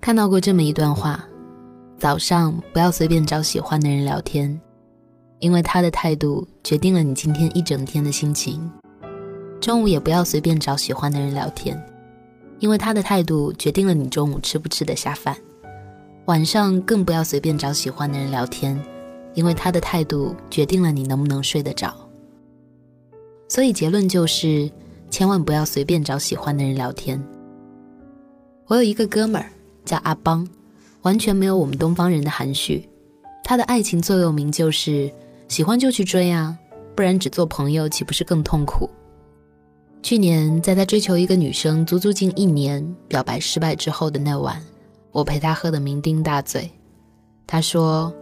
看到过这么一段话：早上不要随便找喜欢的人聊天，因为他的态度决定了你今天一整天的心情；中午也不要随便找喜欢的人聊天，因为他的态度决定了你中午吃不吃得下饭；晚上更不要随便找喜欢的人聊天，因为他的态度决定了你能不能睡得着。所以结论就是，千万不要随便找喜欢的人聊天。我有一个哥们儿。叫阿邦，完全没有我们东方人的含蓄。他的爱情座右铭就是“喜欢就去追啊，不然只做朋友岂不是更痛苦？”去年在他追求一个女生足足近一年，表白失败之后的那晚，我陪他喝得酩酊大醉。他说：“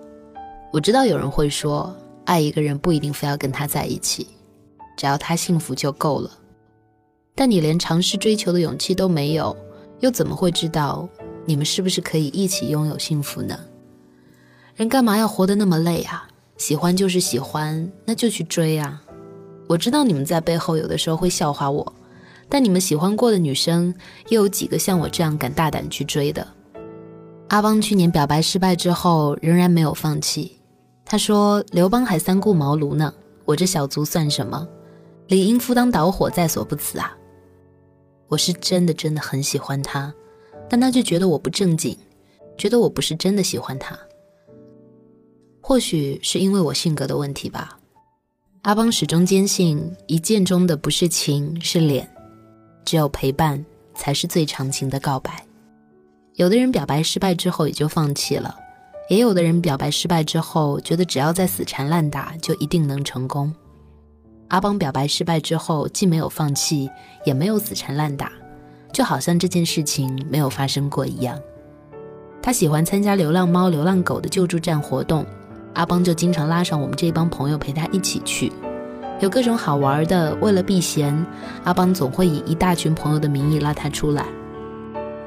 我知道有人会说，爱一个人不一定非要跟他在一起，只要他幸福就够了。但你连尝试追求的勇气都没有，又怎么会知道？”你们是不是可以一起拥有幸福呢？人干嘛要活得那么累啊？喜欢就是喜欢，那就去追啊！我知道你们在背后有的时候会笑话我，但你们喜欢过的女生，又有几个像我这样敢大胆去追的？阿邦去年表白失败之后，仍然没有放弃。他说：“刘邦还三顾茅庐呢，我这小卒算什么？理应赴汤蹈火，在所不辞啊！”我是真的真的很喜欢他。但他就觉得我不正经，觉得我不是真的喜欢他。或许是因为我性格的问题吧。阿邦始终坚信，一见中的不是情，是脸，只有陪伴才是最长情的告白。有的人表白失败之后也就放弃了，也有的人表白失败之后觉得只要再死缠烂打就一定能成功。阿邦表白失败之后，既没有放弃，也没有死缠烂打。就好像这件事情没有发生过一样。他喜欢参加流浪猫、流浪狗的救助站活动，阿邦就经常拉上我们这帮朋友陪他一起去，有各种好玩的。为了避嫌，阿邦总会以一大群朋友的名义拉他出来。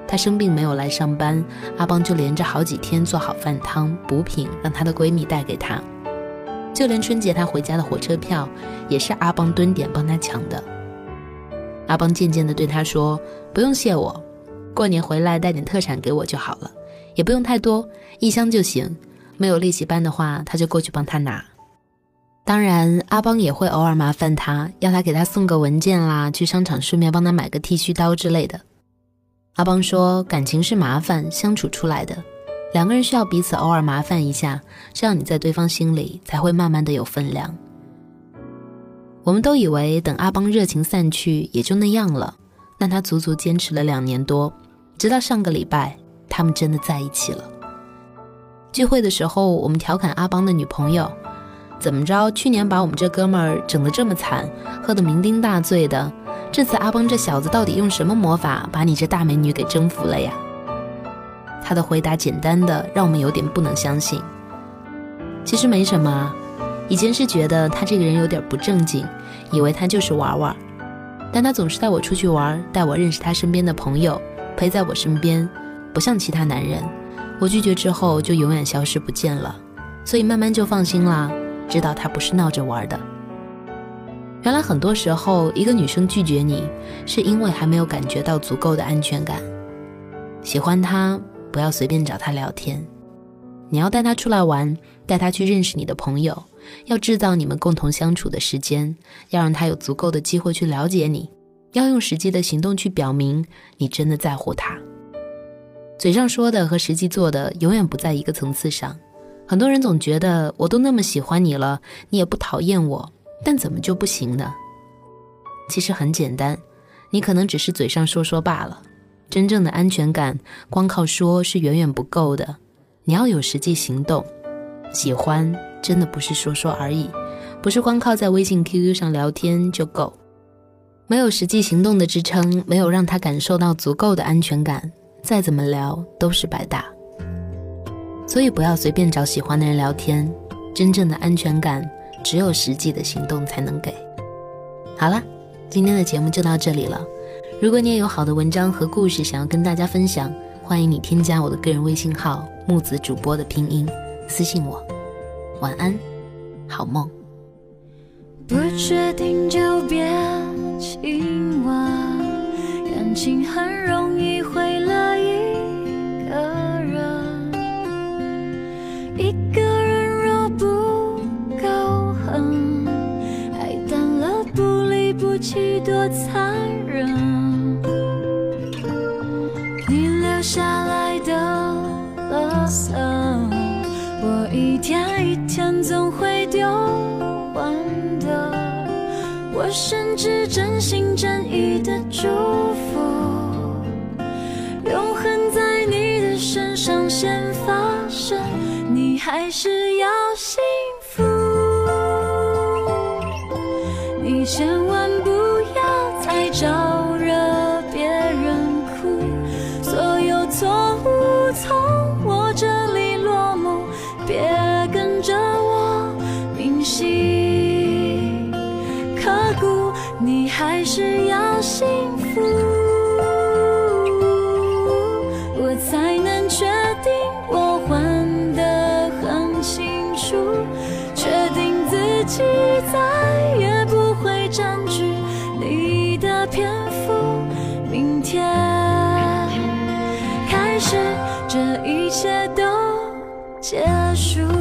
他生病没有来上班，阿邦就连着好几天做好饭汤补品，让他的闺蜜带给他。就连春节他回家的火车票，也是阿邦蹲点帮他抢的。阿邦渐渐地对他说：“不用谢我，过年回来带点特产给我就好了，也不用太多，一箱就行。没有利息搬的话，他就过去帮他拿。当然，阿邦也会偶尔麻烦他，要他给他送个文件啦，去商场顺便帮他买个剃须刀之类的。阿邦说，感情是麻烦相处出来的，两个人需要彼此偶尔麻烦一下，这样你在对方心里才会慢慢的有分量。”我们都以为等阿邦热情散去也就那样了，但他足足坚持了两年多，直到上个礼拜，他们真的在一起了。聚会的时候，我们调侃阿邦的女朋友：“怎么着？去年把我们这哥们儿整得这么惨，喝得酩酊大醉的，这次阿邦这小子到底用什么魔法把你这大美女给征服了呀？”他的回答简单的让我们有点不能相信。其实没什么。以前是觉得他这个人有点不正经，以为他就是玩玩，但他总是带我出去玩，带我认识他身边的朋友，陪在我身边，不像其他男人，我拒绝之后就永远消失不见了，所以慢慢就放心啦，知道他不是闹着玩的。原来很多时候，一个女生拒绝你，是因为还没有感觉到足够的安全感。喜欢他，不要随便找他聊天，你要带他出来玩，带他去认识你的朋友。要制造你们共同相处的时间，要让他有足够的机会去了解你，要用实际的行动去表明你真的在乎他。嘴上说的和实际做的永远不在一个层次上。很多人总觉得我都那么喜欢你了，你也不讨厌我，但怎么就不行呢？其实很简单，你可能只是嘴上说说罢了。真正的安全感，光靠说是远远不够的，你要有实际行动。喜欢真的不是说说而已，不是光靠在微信、QQ 上聊天就够，没有实际行动的支撑，没有让他感受到足够的安全感，再怎么聊都是白搭。所以不要随便找喜欢的人聊天，真正的安全感只有实际的行动才能给。好了，今天的节目就到这里了。如果你也有好的文章和故事想要跟大家分享，欢迎你添加我的个人微信号木子主播的拼音私信我。晚安好梦。不确定就别亲吻感情很容易毁了一个人。一个人若不够狠爱淡了不离不弃多残忍。你留下色，我一天一天总会丢完的。我甚至真心真意的祝福，永恒在你的身上先发生，你还是要幸福。你千万不要再招惹别人哭，所有错误从我铭心刻骨，你还是要幸福，我才能确定我还得很清楚，确定自己再也不会占据你的篇幅。明天开始，这一切都结束。